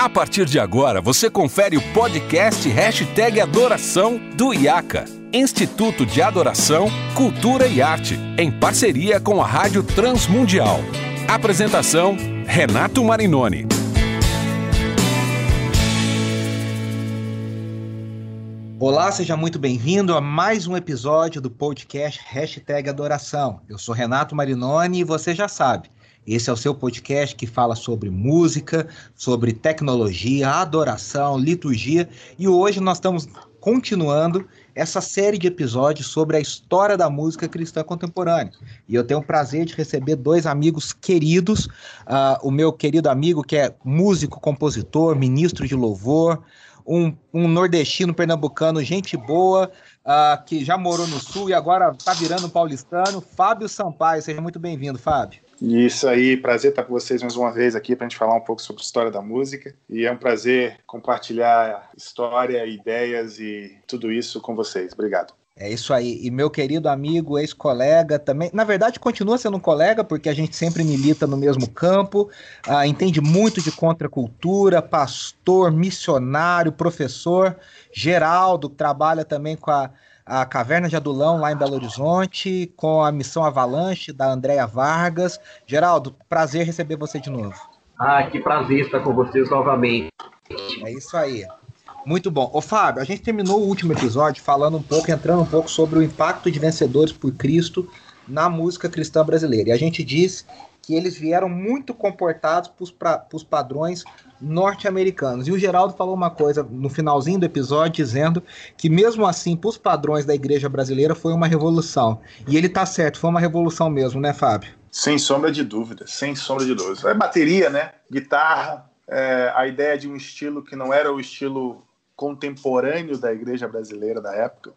A partir de agora, você confere o podcast Hashtag Adoração do IACA, Instituto de Adoração, Cultura e Arte, em parceria com a Rádio Transmundial. Apresentação, Renato Marinoni. Olá, seja muito bem-vindo a mais um episódio do podcast Hashtag Adoração. Eu sou Renato Marinoni e você já sabe, esse é o seu podcast que fala sobre música, sobre tecnologia, adoração, liturgia e hoje nós estamos continuando essa série de episódios sobre a história da música cristã contemporânea. E eu tenho o prazer de receber dois amigos queridos, uh, o meu querido amigo que é músico, compositor, ministro de louvor, um, um nordestino pernambucano, gente boa, uh, que já morou no Sul e agora está virando paulistano, Fábio Sampaio. Seja muito bem-vindo, Fábio. Isso aí, prazer estar com vocês mais uma vez aqui para a gente falar um pouco sobre a história da música. E é um prazer compartilhar história, ideias e tudo isso com vocês. Obrigado. É isso aí. E meu querido amigo, ex-colega também, na verdade continua sendo um colega, porque a gente sempre milita no mesmo campo, uh, entende muito de contracultura, pastor, missionário, professor. Geraldo trabalha também com a, a Caverna de Adulão, lá em Belo Horizonte, com a Missão Avalanche, da Andréa Vargas. Geraldo, prazer receber você de novo. Ah, que prazer estar com vocês novamente. É isso aí. Muito bom. Ô Fábio, a gente terminou o último episódio falando um pouco, entrando um pouco sobre o impacto de Vencedores por Cristo na música cristã brasileira. E a gente disse que eles vieram muito comportados para os padrões norte-americanos. E o Geraldo falou uma coisa no finalzinho do episódio, dizendo que mesmo assim, para os padrões da igreja brasileira, foi uma revolução. E ele tá certo, foi uma revolução mesmo, né, Fábio? Sem sombra de dúvida, sem sombra de dúvida. É bateria, né? Guitarra, é, a ideia de um estilo que não era o estilo contemporâneo da igreja brasileira da época.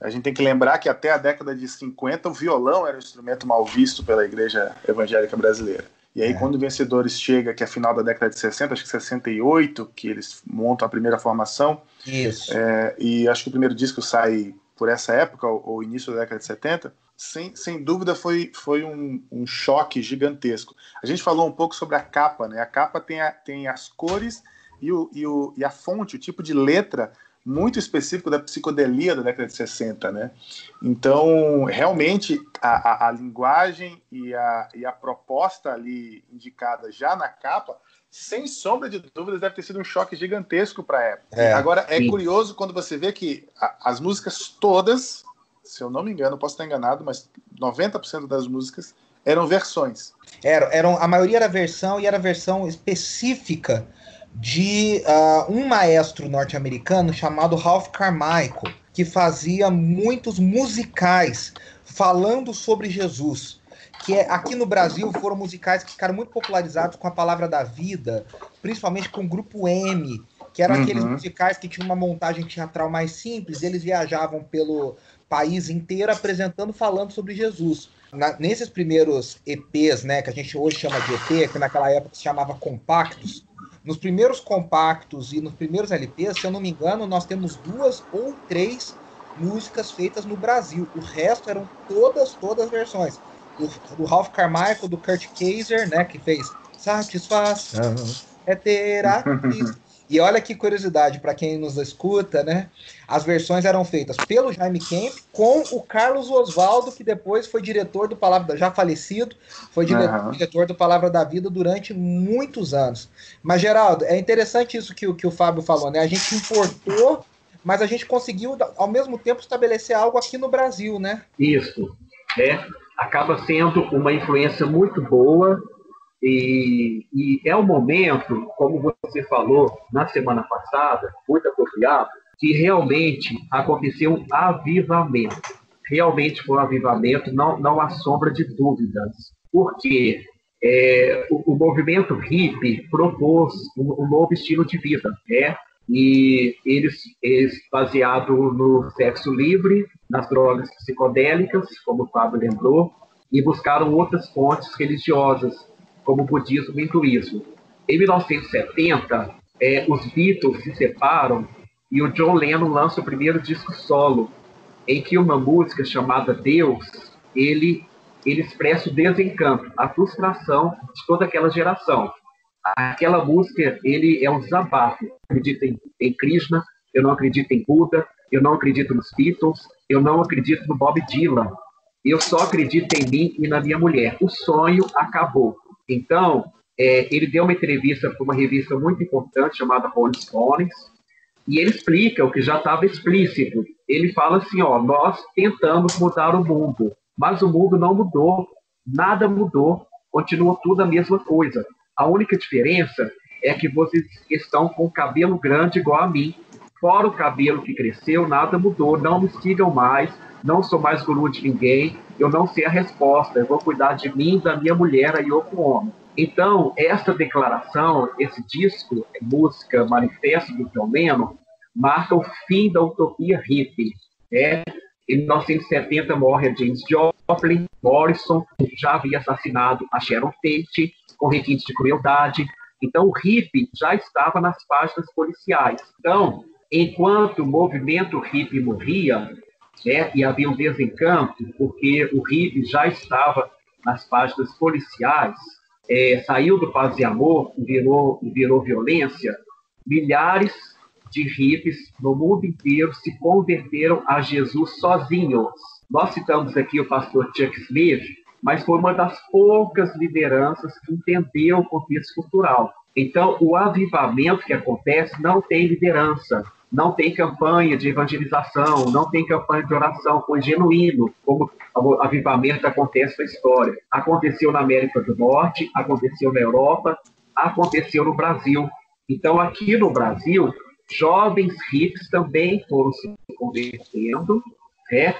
A gente tem que lembrar que até a década de 50 o violão era um instrumento mal visto pela igreja evangélica brasileira. E aí, é. quando o Vencedores chega, que é final da década de 60, acho que 68, que eles montam a primeira formação. Isso. É, e acho que o primeiro disco sai por essa época, ou, início da década de 70. Sem, sem dúvida foi, foi um, um, choque gigantesco. A gente falou um pouco sobre a capa, né? A capa tem, a, tem as cores e, o, e, o, e a fonte, o tipo de letra muito específico da psicodelia da década de 60, né? Então, realmente, a, a, a linguagem e a, e a proposta ali indicada já na capa, sem sombra de dúvidas, deve ter sido um choque gigantesco para a época. É, Agora, é sim. curioso quando você vê que a, as músicas todas, se eu não me engano, posso estar enganado, mas 90% das músicas eram versões. Era, eram, a maioria era versão e era versão específica de uh, um maestro norte-americano chamado Ralph Carmichael, que fazia muitos musicais falando sobre Jesus. Que é, aqui no Brasil foram musicais que ficaram muito popularizados com a palavra da vida, principalmente com o grupo M, que eram uhum. aqueles musicais que tinham uma montagem teatral mais simples, eles viajavam pelo país inteiro apresentando, falando sobre Jesus. Na, nesses primeiros EPs, né, que a gente hoje chama de EP, que naquela época se chamava compactos, nos primeiros compactos e nos primeiros LPs, se eu não me engano, nós temos duas ou três músicas feitas no Brasil. O resto eram todas, todas as versões. Do, do Ralph Carmichael, do Kurt Kaiser, né, que fez Satisfação é ter a E olha que curiosidade para quem nos escuta, né? As versões eram feitas pelo Jaime Kemp com o Carlos Oswaldo, que depois foi diretor do Palavra já falecido, foi diretor, uhum. diretor do Palavra da Vida durante muitos anos. Mas Geraldo, é interessante isso que, que o Fábio falou, né? A gente importou, mas a gente conseguiu ao mesmo tempo estabelecer algo aqui no Brasil, né? Isso, é. Acaba sendo uma influência muito boa e, e, é o momento, como você falou na semana passada, muito apropriado, que realmente aconteceu um avivamento. Realmente foi um avivamento, não, não há sombra de dúvidas. Porque é, o, o, movimento hippie propôs um, um, novo estilo de vida, né? E eles, eles, baseado no sexo livre, nas drogas psicodélicas, como o Fábio lembrou, e buscaram outras fontes religiosas, como budismo e hinduísmo. Em 1970, é, os Beatles se separam e o John Lennon lança o primeiro disco solo, em que uma música chamada Deus, ele, ele expressa o desencanto, a frustração de toda aquela geração. aquela música, ele é um desabafo. Eu acredito em, em Krishna, eu não acredito em Buda, eu não acredito nos Beatles, eu não acredito no Bob Dylan. Eu só acredito em mim e na minha mulher. O sonho acabou. Então, é, ele deu uma entrevista para uma revista muito importante chamada Rolling Stones, e ele explica o que já estava explícito. Ele fala assim, ó, nós tentamos mudar o mundo, mas o mundo não mudou, nada mudou, continua tudo a mesma coisa. A única diferença é que vocês estão com o cabelo grande igual a mim. Fora o cabelo que cresceu, nada mudou, não me sigam mais, não sou mais guru de ninguém, eu não sei a resposta, eu vou cuidar de mim, da minha mulher, aí outro homem. Então, essa declaração, esse disco, música Manifesto do John Lennon, marca o fim da utopia hippie. Né? Em 1970 morre James Joplin, Morrison já havia assassinado a Sharon Tate com requintes de crueldade. Então, o hippie já estava nas páginas policiais. Então, enquanto o movimento hippie morria, né, e havia um desencanto, porque o hippie já estava nas páginas policiais, é, saiu do paz e amor virou, virou violência, milhares de hippies no mundo inteiro se converteram a Jesus sozinhos. Nós citamos aqui o pastor Chuck Smith, mas foi uma das poucas lideranças que entendeu o contexto cultural. Então, o avivamento que acontece não tem liderança, não tem campanha de evangelização, não tem campanha de oração, foi genuíno, como o avivamento acontece na história. Aconteceu na América do Norte, aconteceu na Europa, aconteceu no Brasil. Então, aqui no Brasil, jovens ricos também foram se convertendo, né?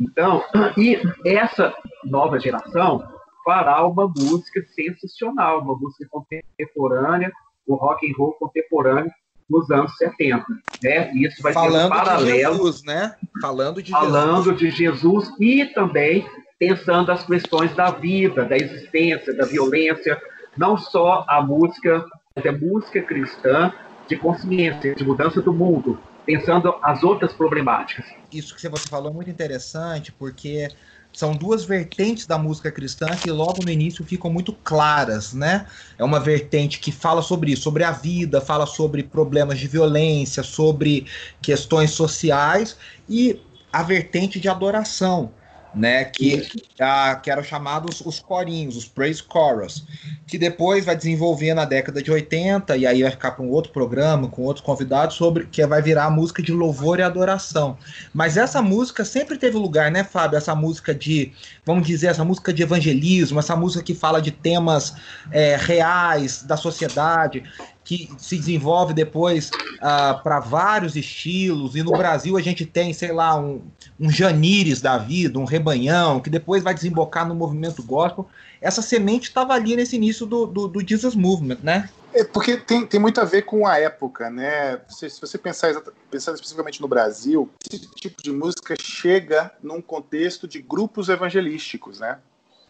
Então, e essa nova geração fará uma música sensacional, uma música contemporânea, o rock and roll contemporâneo nos anos 70, né? Isso vai Falando ser um paralelo, de Jesus, né? Falando de falando Jesus. de Jesus e também pensando as questões da vida, da existência, da violência, não só a música, mas a música cristã de consciência, de mudança do mundo, pensando as outras problemáticas. Isso que você falou é muito interessante, porque são duas vertentes da música cristã que logo no início ficam muito claras, né? É uma vertente que fala sobre isso, sobre a vida, fala sobre problemas de violência, sobre questões sociais e a vertente de adoração, né? Que, a, que eram chamados os corinhos, os praise chorus, que depois vai desenvolver na década de 80 e aí vai ficar para um outro programa com outros convidados sobre que vai virar a música de louvor e adoração. Mas essa música sempre teve lugar, né, Fábio? Essa música de, vamos dizer, essa música de evangelismo, essa música que fala de temas é, reais da sociedade que se desenvolve depois uh, para vários estilos, e no Brasil a gente tem, sei lá, um, um Janires da vida, um Rebanhão, que depois vai desembocar no movimento gospel. Essa semente estava ali nesse início do, do, do, Jesus Movement, né? É porque tem, tem muito a ver com a época, né? Se, se você pensar, pensar especificamente no Brasil, esse tipo de música chega num contexto de grupos evangelísticos, né?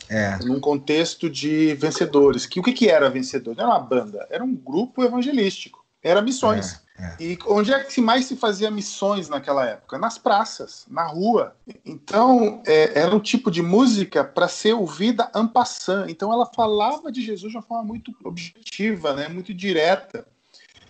É. Num contexto de vencedores. Que o que, que era vencedor? Não era uma banda, era um grupo evangelístico. Era missões. É, é. E onde é que mais se fazia missões naquela época? Nas praças, na rua. Então, é, era um tipo de música para ser ouvida en passant. Então, ela falava de Jesus de uma forma muito objetiva, né? muito direta.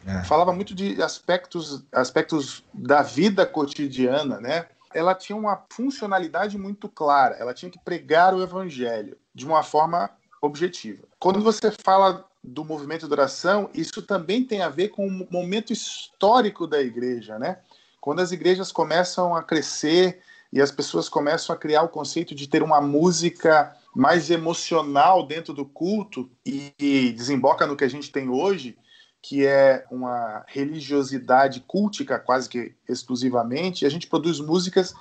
É. Falava muito de aspectos, aspectos da vida cotidiana, né? Ela tinha uma funcionalidade muito clara. Ela tinha que pregar o evangelho de uma forma objetiva. Quando você fala do movimento de oração, isso também tem a ver com o momento histórico da igreja, né? Quando as igrejas começam a crescer e as pessoas começam a criar o conceito de ter uma música mais emocional dentro do culto e, e desemboca no que a gente tem hoje, que é uma religiosidade cultica quase que exclusivamente, e a gente produz músicas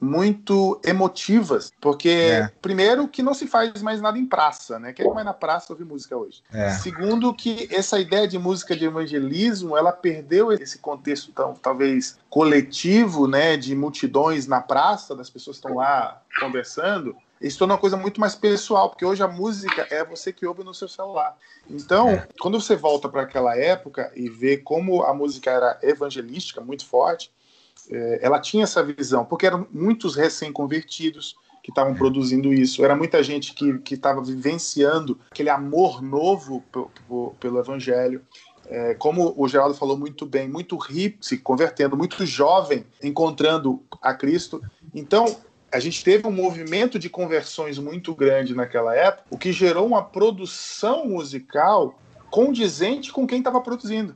muito emotivas, porque É. primeiro que não se faz mais nada em praça, né? Quem vai na praça ouvir música hoje? É. Segundo que essa ideia de música de evangelismo, ela perdeu esse contexto tão, talvez coletivo, né, de multidões na praça, das pessoas estão lá conversando, isso torna uma coisa muito mais pessoal, porque hoje a música é você que ouve no seu celular. Então, É. quando você volta para aquela época e vê como a música era evangelística, muito forte, é, ela tinha essa visão, porque eram muitos recém-convertidos que estavam produzindo isso. Era muita gente que estava vivenciando aquele amor novo pelo evangelho. É, como o Geraldo falou muito bem, muito hippie se convertendo, muito jovem encontrando a Cristo. Então, a gente teve um movimento de conversões muito grande naquela época, o que gerou uma produção musical condizente com quem estava produzindo.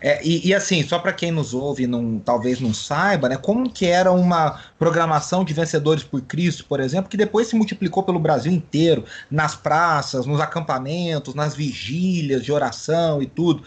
É, e, e, assim, só para quem nos ouve não, talvez não saiba, né, como que era uma programação de Vencedores por Cristo, por exemplo, que depois se multiplicou pelo Brasil inteiro, nas praças, nos acampamentos, nas vigílias de oração e tudo.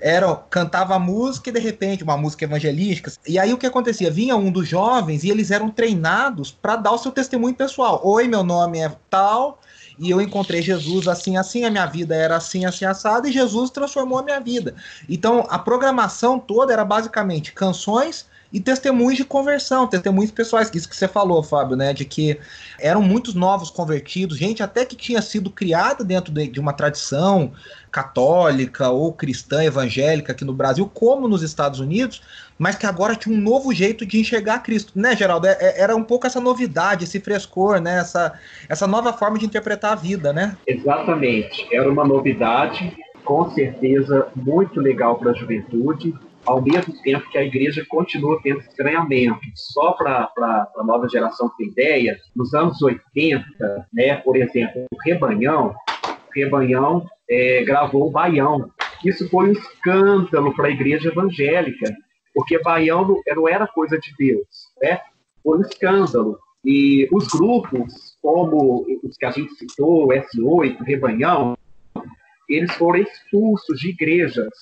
Era, cantava música e de repente uma música evangelística. E aí o que acontecia? Vinha um dos jovens e eles eram treinados para dar o seu testemunho pessoal. Oi, meu nome é tal, e eu encontrei Jesus assim, assim, a minha vida era assim, assim, assada, e Jesus transformou a minha vida. Então, a programação toda era basicamente canções e testemunhos de conversão, testemunhos pessoais, isso que você falou, Fábio, né, de que eram muitos novos convertidos, gente até que tinha sido criada dentro de, de uma tradição católica ou cristã evangélica aqui no Brasil, como nos Estados Unidos, mas que agora tinha um novo jeito de enxergar Cristo, né, Geraldo? É, é, era um pouco essa novidade, esse frescor, né? Essa, essa nova forma de interpretar a vida, né? Exatamente. Era uma novidade, com certeza, muito legal para a juventude, ao mesmo tempo que a igreja continua tendo estranhamento. Só para a nova geração ter ideia, nos anos 80, né, por exemplo, o Rebanhão, o Rebanhão é, gravou o Baião. Isso foi um escândalo para a igreja evangélica porque baião não era coisa de Deus, né? Foi um escândalo. E os grupos, como os que a gente citou, S8, Rebanhão, eles foram expulsos de igrejas.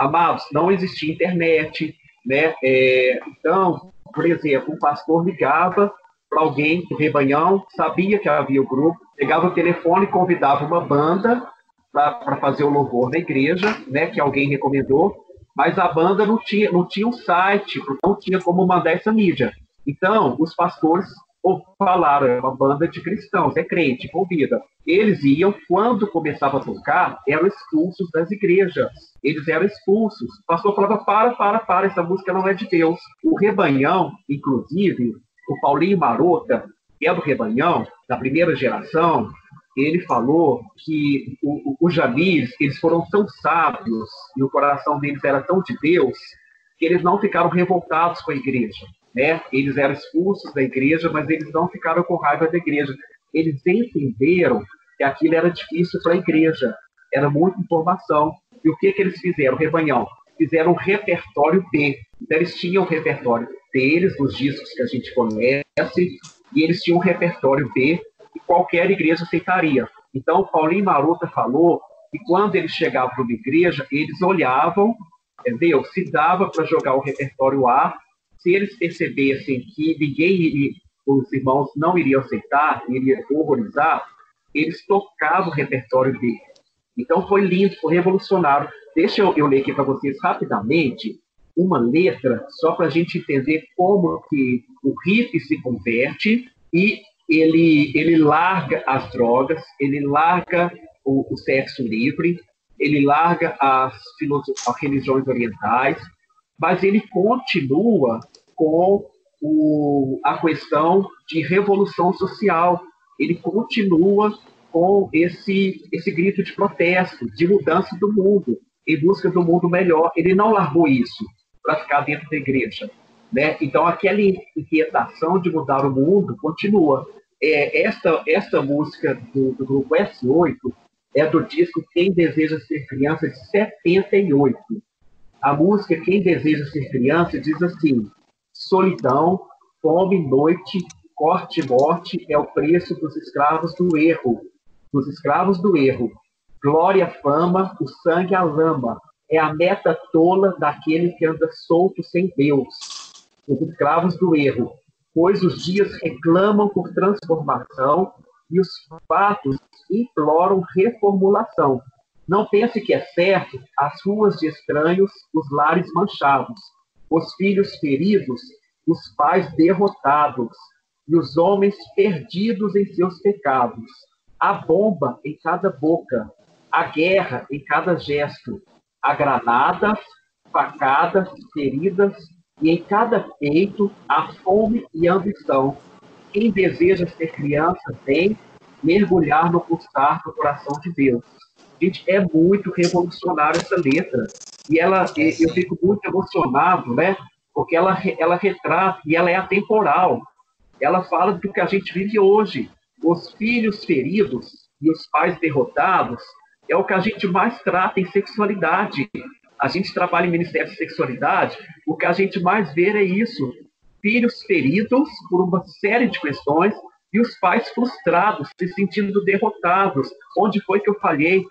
Amados, não existia internet, né? É, então, por exemplo, um pastor ligava para alguém do Rebanhão, sabia que havia o grupo, pegava o telefone e convidava uma banda para fazer o louvor na igreja, né? Que alguém recomendou mas a banda não tinha, não tinha um site, não tinha como mandar essa mídia. Então, os pastores falaram, é uma banda de cristãos, é crente, convida. Eles iam, quando começava a tocar, eram expulsos das igrejas. Eles eram expulsos. O pastor falava, para, para, para, essa música não é de Deus. O Rebanhão, inclusive, o Paulinho Marota, que é do Rebanhão, da primeira geração, ele falou que o, o, os Jamires, eles foram tão sábios e o coração deles era tão de Deus que eles não ficaram revoltados com a igreja. Né? Eles eram expulsos da igreja, mas eles não ficaram com raiva da igreja. Eles entenderam que aquilo era difícil para a igreja, era muita informação. E o que, que eles fizeram, rebanhão? Fizeram um repertório B. Então, eles tinham o repertório deles, dos discos que a gente conhece, e eles tinham um repertório B que qualquer igreja aceitaria. Então, Paulinho Maruta falou que quando eles chegavam para uma igreja, eles olhavam, entendeu? Se dava para jogar o repertório A, se eles percebessem que ninguém os irmãos não iriam aceitar, iriam horrorizar, eles tocavam o repertório B. Então foi lindo, foi revolucionário. Deixa eu, eu ler aqui para vocês rapidamente uma letra, só para a gente entender como que o riff se converte e ele, ele larga as drogas, ele larga o, o sexo livre, ele larga as, as religiões orientais, mas ele continua com o, a questão de revolução social. Ele continua com esse, esse grito de protesto, de mudança do mundo, em busca do mundo melhor. Ele não largou isso para ficar dentro da igreja. Né? Então, aquela inquietação de mudar o mundo continua é, esta, esta música do, do, grupo S8 é do disco Quem Deseja Ser Criança, de 78. A música Quem Deseja Ser Criança diz assim: solidão, fome, noite, corte e morte é o preço dos escravos do erro, dos escravos do erro. Glória, fama, o sangue, a lama, é a meta tola daquele que anda solto sem Deus. Os escravos do erro, pois os dias reclamam por transformação e os fatos imploram reformulação. Não pense que é certo as ruas de estranhos, os lares manchados, os filhos feridos, os pais derrotados e os homens perdidos em seus pecados. A bomba em cada boca, a guerra em cada gesto, a granadas, facadas, feridas e em cada peito há fome e ambição. quem deseja ser criança tem mergulhar no pulsar do coração de Deus. Gente, é muito revolucionária essa letra. E ela, eu fico muito emocionado, né? Porque ela, ela retrata e ela é atemporal. Ela fala do que a gente vive hoje. Os filhos feridos e os pais derrotados é o que a gente mais trata em sexualidade. A gente trabalha em Ministério de Sexualidade, o que a gente mais vê é isso. Filhos feridos por uma série de questões e os pais frustrados, se sentindo derrotados. Onde foi que eu falhei?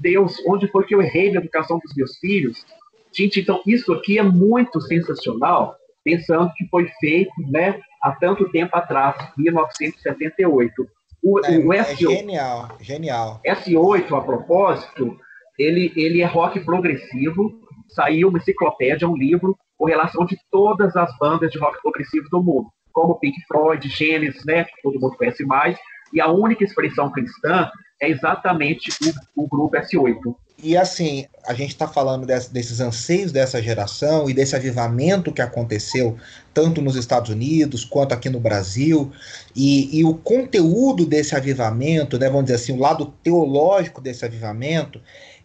Deus, onde foi que eu errei na educação dos meus filhos? Gente, então isso aqui é muito sensacional, pensando que foi feito né, há tanto tempo atrás, 1978. O, é, o S8, é genial, genial. S8, a propósito, ele, ele é rock progressivo, saiu uma enciclopédia, um livro, com relação de todas as bandas de rock progressivo do mundo, como Pink Floyd, Genesis, né, que todo mundo conhece mais, e a única expressão cristã é exatamente o, o grupo S8. E assim, a gente está falando desse, desses anseios dessa geração e desse avivamento que aconteceu tanto nos Estados Unidos quanto aqui no Brasil, e, e o conteúdo desse avivamento, né, vamos dizer assim, o lado teológico desse avivamento,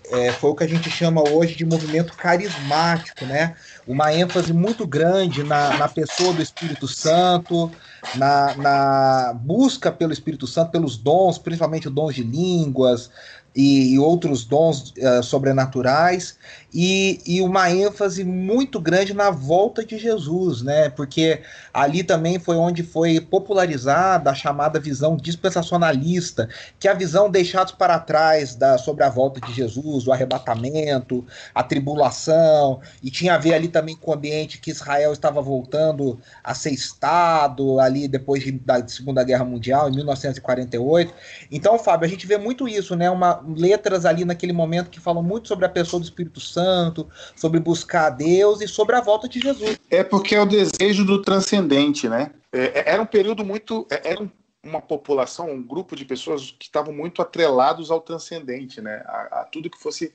é, foi o que a gente chama hoje de movimento carismático, né? Uma ênfase muito grande na, na pessoa do Espírito Santo, na, na busca pelo Espírito Santo, pelos dons, principalmente dons de línguas, e, e outros dons uh, sobrenaturais e, e, uma ênfase muito grande na volta de Jesus, né? Porque ali também foi onde foi popularizada a chamada visão dispensacionalista, que é a visão deixados para trás da, sobre a volta de Jesus, o arrebatamento, a tribulação, e tinha a ver ali também com o ambiente que Israel estava voltando a ser Estado ali depois de, da Segunda Guerra Mundial, em 1948. Então, Fábio, a gente vê muito isso, né? Uma, letras ali naquele momento que falam muito sobre a pessoa do Espírito Santo, sobre buscar a Deus e sobre a volta de Jesus. É porque é o desejo do transcendente, né? É, é era um período muito. É, era uma população, um grupo de pessoas que estavam muito atrelados ao transcendente, né? A, a tudo que fosse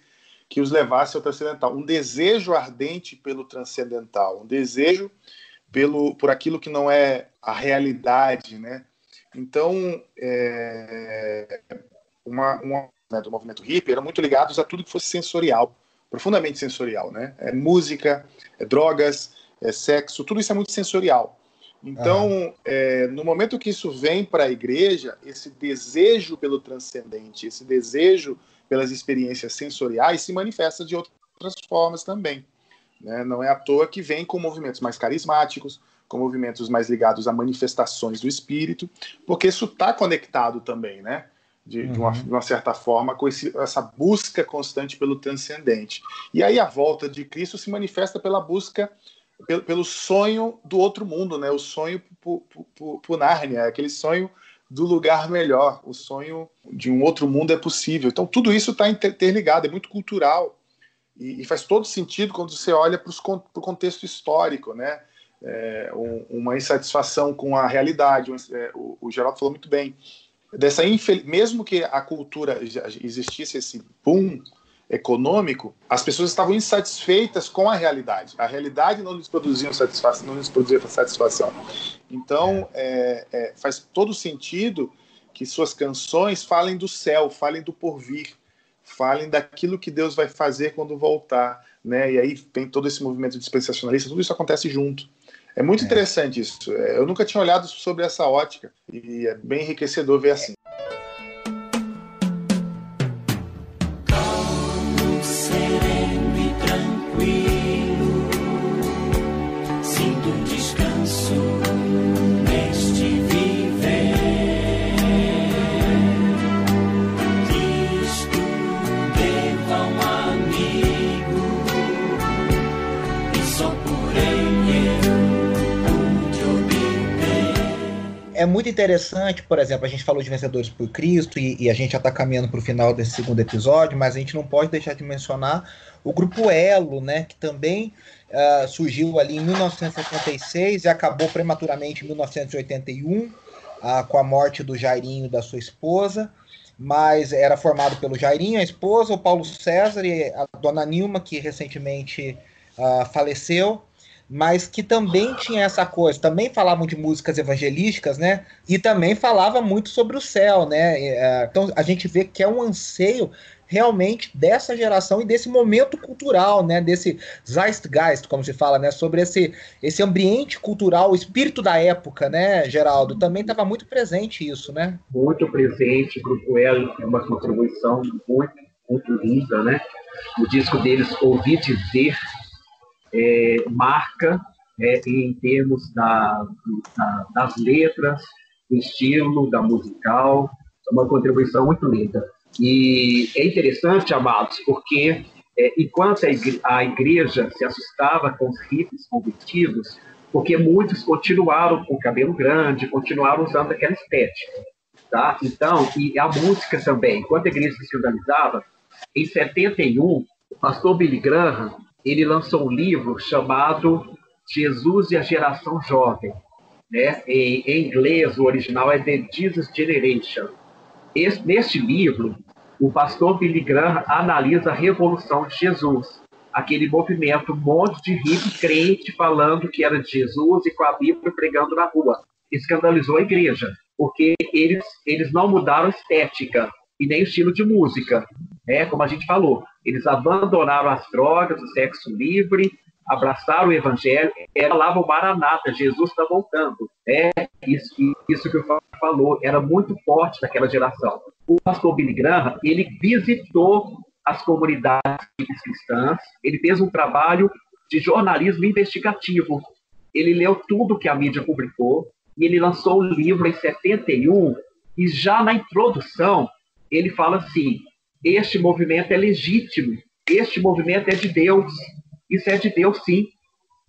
que os levasse ao transcendental. Um desejo ardente pelo transcendental, um desejo pelo por aquilo que não é a realidade, né? Então, é, uma, uma né, do movimento hippie eram muito ligados a tudo que fosse sensorial, profundamente sensorial, né? É música, é drogas, é sexo, tudo isso é muito sensorial. Então, é, no momento que isso vem para a igreja, esse desejo pelo transcendente, esse desejo pelas experiências sensoriais se manifesta de outras formas também. Né? Não é à toa que vem com movimentos mais carismáticos, com movimentos mais ligados a manifestações do espírito, porque isso está conectado também, né? de, uhum. de, uma, de, uma, certa forma, com esse, essa busca constante pelo transcendente. E aí a volta de Cristo se manifesta pela busca, pelo, pelo sonho do outro mundo, né? o sonho por, Nárnia, aquele sonho do lugar melhor, o sonho de um outro mundo é possível. Então tudo isso está interligado, é muito cultural e, e, faz todo sentido quando você olha para o contexto histórico, né? É, um, uma insatisfação com a realidade. Um, é, o, o Geraldo falou muito bem dessa mesmo que a cultura existisse esse boom econômico, as pessoas estavam insatisfeitas com a realidade. A realidade não lhes produzia satisfação, não lhes produzia satisfação. Então, é, é, faz todo sentido que suas canções falem do céu, falem do porvir, falem daquilo que Deus vai fazer quando voltar, né? E aí tem todo esse movimento dispensacionalista, tudo isso acontece junto. É muito é. interessante isso. É, eu nunca tinha olhado sobre essa ótica e é bem enriquecedor ver assim. É muito interessante, por exemplo, a gente falou de Vencedores por Cristo e, e a gente já está caminhando para o final desse segundo episódio, mas a gente não pode deixar de mencionar o grupo Elo, né, que também uh, surgiu ali em 1976 e acabou prematuramente em 1981 uh, ah, com a morte do Jairinho da sua esposa, mas era formado pelo Jairinho, a esposa, o Paulo César e a dona Nilma, que recentemente uh, faleceu. Mas que também tinha essa coisa, também falavam de músicas evangelísticas, né? E também falava muito sobre o céu, né? É, então a gente vê que é um anseio realmente dessa geração e desse momento cultural, né, desse Zeitgeist, como se fala, né, sobre esse, esse ambiente cultural, o espírito da época, né, Geraldo, também estava muito presente isso, né? Muito presente, Grupo L é uma contribuição muito, muito linda, né, o disco deles, Ouvi Dizer, é, marca é, em termos da, da, das letras, do estilo, da musical, é uma contribuição muito linda. E é interessante, amados, porque é, enquanto a igreja, a igreja, se assustava com os hippies convertidos, porque muitos continuaram com o cabelo grande, continuaram usando aquela estética. Tá? Então, e a música também, enquanto a igreja se escandalizava, em 71, o pastor Billy Graham, ele lançou um livro chamado Jesus e a Geração Jovem. Né? Em, em inglês, o original é The Jesus Generation. Esse, neste livro, o pastor Billy Graham analisa a revolução de Jesus, aquele movimento, um monte de hippie crente falando que era de Jesus e com a Bíblia pregando na rua. Escandalizou a igreja, porque eles, eles não mudaram a estética e nem o estilo de música, né? como a gente falou. Eles abandonaram as drogas, o sexo livre, abraçaram o evangelho, era lá o Maranata, Jesus está voltando. É isso, isso que o Fábio falou, era muito forte naquela geração. O pastor Billy Graham, ele visitou as comunidades cristãs, ele fez um trabalho de jornalismo investigativo. Ele leu tudo que a mídia publicou e ele lançou um livro em 71 e já na introdução ele fala assim: este movimento é legítimo, este movimento é de Deus, isso é de Deus, sim.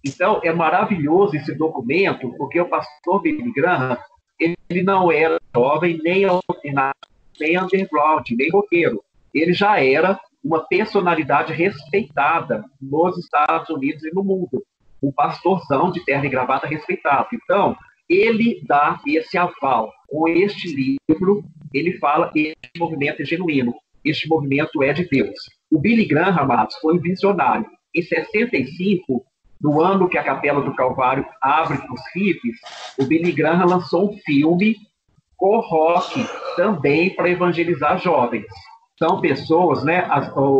Então, é maravilhoso esse documento, porque o pastor Billy Graham, ele não era jovem, nem nem underground, nem roqueiro. Ele já era uma personalidade respeitada nos Estados Unidos e no mundo. Um pastorzão de terra e gravata respeitado. Então, ele dá esse aval. Com este livro, ele fala que movimento é genuíno, este movimento é de Deus. O Billy Graham, amados, foi visionário. Em 65, no ano que a Capela do Calvário abre para os hippies, o Billy Graham lançou um filme com rock também para evangelizar jovens. São pessoas, né?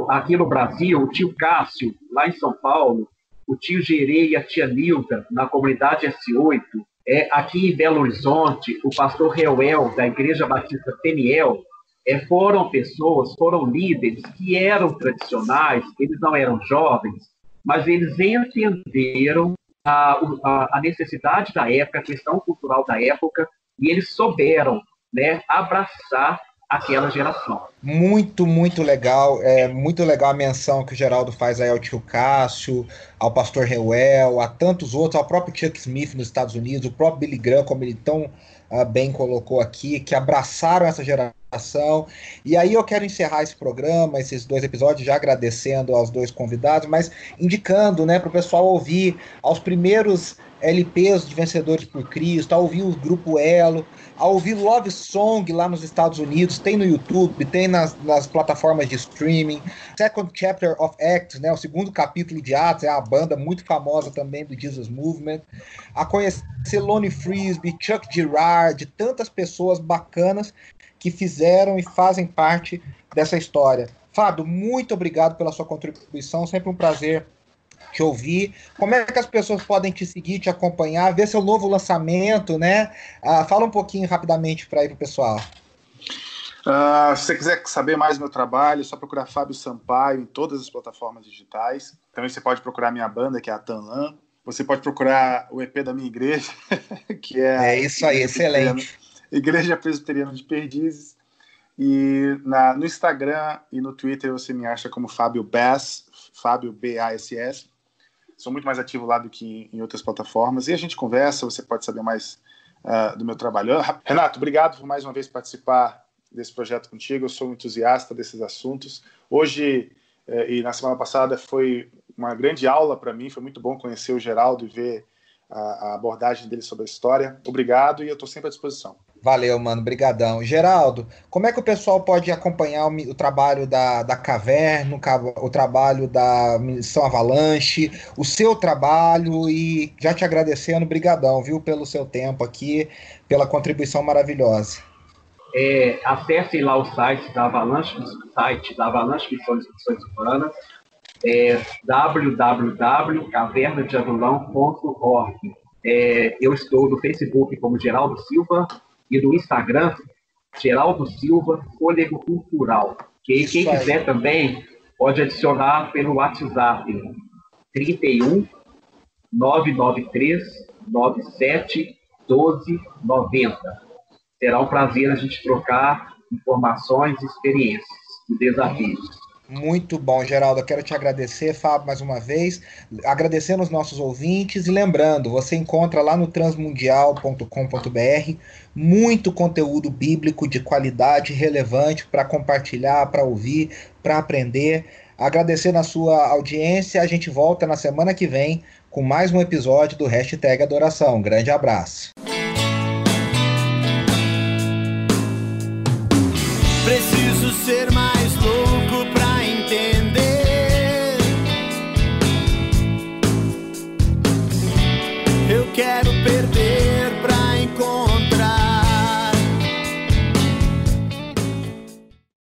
Aqui no Brasil, o tio Cássio, lá em São Paulo, o tio Gerê e a tia Nilda, na comunidade S8, é, aqui em Belo Horizonte, o pastor Reuel, da Igreja Batista Peniel, é, foram pessoas, foram líderes que eram tradicionais, eles não eram jovens, mas eles entenderam a, a, a necessidade da época, a questão cultural da época, e eles souberam né, abraçar aquela geração. Muito, muito legal. É muito legal a menção que o Geraldo faz aí ao tio Cássio, ao pastor Reuel, a tantos outros, ao próprio Chuck Smith nos Estados Unidos, o próprio Billy Graham, como ele tão uh, bem colocou aqui, que abraçaram essa geração. E aí eu quero encerrar esse programa, esses dois episódios, já agradecendo aos dois convidados, mas indicando né, para o pessoal ouvir aos primeiros LPs de Vencedores por Cristo, a ouvir o grupo Elo, a ouvir Love Song lá nos Estados Unidos, tem no YouTube, tem nas, nas plataformas de streaming. Second Chapter of Acts, né, o segundo capítulo de Atos, é a banda muito famosa também do Jesus Movement. A conhecer Lonnie Frisbee, Chuck Girard, tantas pessoas bacanas que fizeram e fazem parte dessa história. Fábio, muito obrigado pela sua contribuição, sempre um prazer te ouvir. Como é que as pessoas podem te seguir, te acompanhar, ver seu novo lançamento, né? Uh, fala um pouquinho rapidamente para ir para o pessoal. Uh, se você quiser saber mais do meu trabalho, é só procurar Fábio Sampaio em todas as plataformas digitais. Também você pode procurar minha banda, que é a Tanlan. Você pode procurar o EP da minha igreja, que é. É isso aí, excelente. Igreja Presbiteriana de Perdizes. E na, no Instagram e no Twitter você me acha como Fábio Bass, Fábio B-A-S-S. Sou muito mais ativo lá do que em outras plataformas. E a gente conversa, você pode saber mais uh, do meu trabalho. Renato, obrigado por mais uma vez participar desse projeto contigo. Eu sou um entusiasta desses assuntos. Hoje eh, e na semana passada foi uma grande aula para mim. Foi muito bom conhecer o Geraldo e ver a, a abordagem dele sobre a história. Obrigado e eu estou sempre à disposição. Valeu, mano. Brigadão. Geraldo, como é que o pessoal pode acompanhar o, o trabalho da, da Caverna, o, o, trabalho da Missão Avalanche, o seu trabalho e já te agradecendo, brigadão, viu, pelo seu tempo aqui, pela contribuição maravilhosa. É, acessem lá o site da Avalanche, o site da Avalanche Missões Missões Humanas, é www.cavernadeavulão.org. É, eu estou no Facebook como Geraldo Silva, e no Instagram, Geraldo Silva, Fôlego Cultural. Quem, quem quiser também pode adicionar pelo WhatsApp 31 993 97 12 90. Será um prazer a gente trocar informações, experiências e desafios. Muito bom, Geraldo. Eu quero te agradecer, Fábio, mais uma vez. Agradecendo os nossos ouvintes e lembrando, você encontra lá no transmundial.com.br muito conteúdo bíblico de qualidade relevante para compartilhar, para ouvir, para aprender. Agradecendo a sua audiência, a gente volta na semana que vem com mais um episódio do Hashtag Adoração. grande abraço.